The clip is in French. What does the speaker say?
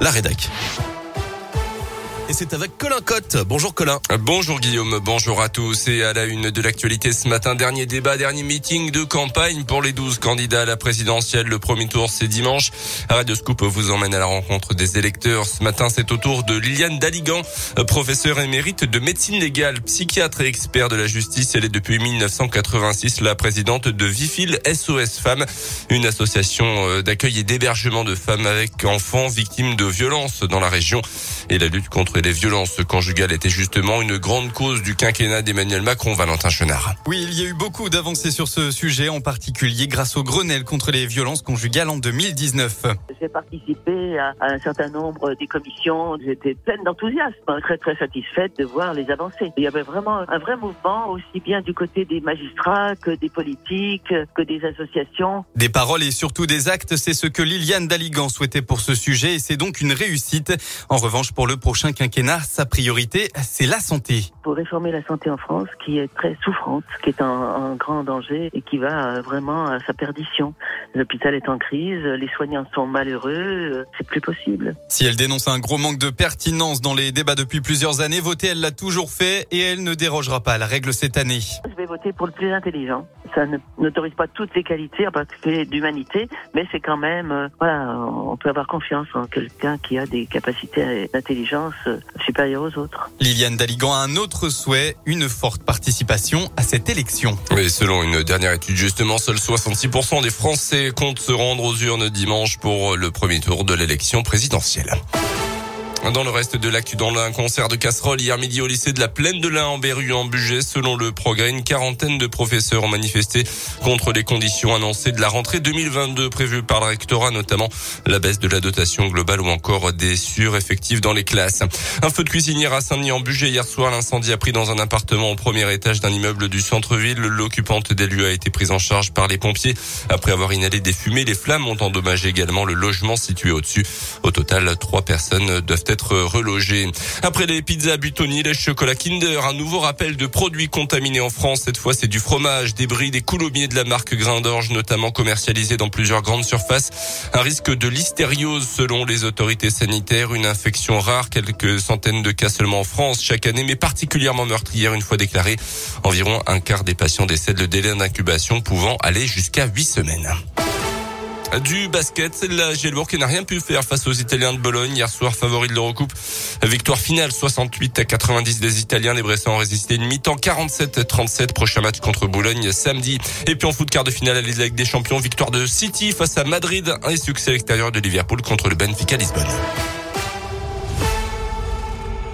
la rédac. Et c'est avec Colin Cotte. Bonjour Colin. Bonjour Guillaume, bonjour à tous. Et à la une de l'actualité ce matin, dernier débat, dernier meeting de campagne pour les 12 candidats à la présidentielle. Le premier tour, c'est dimanche. Radio Scoop vous emmène à la rencontre des électeurs. Ce matin, c'est au tour de Liliane Daligan, professeure émérite de médecine légale, psychiatre et expert de la justice. Elle est depuis 1986 la présidente de Vifil SOS Femmes, une association euh, d'accueil et d'hébergement de femmes avec enfants victimes de violences dans la région. Et la lutte contre les violences conjugales était justement une grande cause du quinquennat d'Emmanuel Macron, Valentin Chenard. Oui, il y a eu beaucoup d'avancées sur ce sujet, en particulier grâce au Grenelle contre les violences conjugales en 2019. J'ai participé à, un certain nombre des commissions. J'étais pleine d'enthousiasme, très très satisfaite de voir les avancées. Il y avait vraiment un vrai mouvement, aussi bien du côté des magistrats que des politiques, que des associations. Des paroles et surtout des actes, c'est ce que Liliane Daligan souhaitait pour ce sujet et c'est donc une réussite. En revanche, pour le prochain quinquennat, sa priorité, c'est la santé. Pour réformer la santé en France, qui est très souffrante, qui est en, grand danger et qui va euh, vraiment à sa perdition. L'hôpital est en crise, les soignants sont malheureux, euh, c'est plus possible. Si elle dénonce un gros manque de pertinence dans les débats depuis plusieurs années, voter, elle l'a toujours fait et elle ne dérogera pas à la règle cette année. Vais voter pour le plus intelligent. Ça n'autorise pas toutes les qualités, en particulier d'humanité, mais c'est quand même, euh, voilà, on peut avoir confiance en quelqu'un qui a des capacités d'intelligence supérieures aux autres. Liliane Daligan a un autre souhait, une forte participation à cette élection. Oui, selon une dernière étude, justement, seuls 66% des Français comptent se rendre aux urnes dimanche pour le premier tour de l'élection présidentielle. Dans le reste de l'actu, dans un concert de casserole hier midi au lycée de la Plaine de l'Ain en Berru en Bugey, selon le progrès, une quarantaine de professeurs ont manifesté contre les conditions annoncées de la rentrée 2022 prévue par le rectorat, notamment la baisse de la dotation globale ou encore des sureffectifs dans les classes. Un feu de cuisinière à Saint-Denis en Bugey hier soir, l'incendie a pris dans un appartement au premier étage d'un immeuble du centre-ville. L'occupante des lieux a été prise en charge par les pompiers. Après avoir inhalé des fumées, les flammes ont endommagé également le logement situé au-dessus. Au total, trois personnes doivent être être relogés. Après les pizzas Butoni, les chocolats Kinder, un nouveau rappel de produits contaminés en France. Cette fois, c'est du fromage, des bris, des coulommiers de la marque Grain d'Orge, notamment commercialisés dans plusieurs grandes surfaces. Un risque de listériose selon les autorités sanitaires, une infection rare, quelques centaines de cas seulement en France chaque année, mais particulièrement meurtrière une fois déclarée. Environ un quart des patients décèdent le délai d'incubation pouvant aller jusqu'à huit semaines. Du basket, la Gielbourg qui n'a rien pu faire face aux Italiens de Bologne hier soir, favori de l'Eurocoupe. Victoire finale 68 à 90 des Italiens. Les Bressans ont résisté une mi-temps 47-37. Prochain match contre Bologne samedi. Et puis en foot quart de finale à Ligue des Champions, victoire de City face à Madrid et succès à l'extérieur de Liverpool contre le Benfica Lisbonne.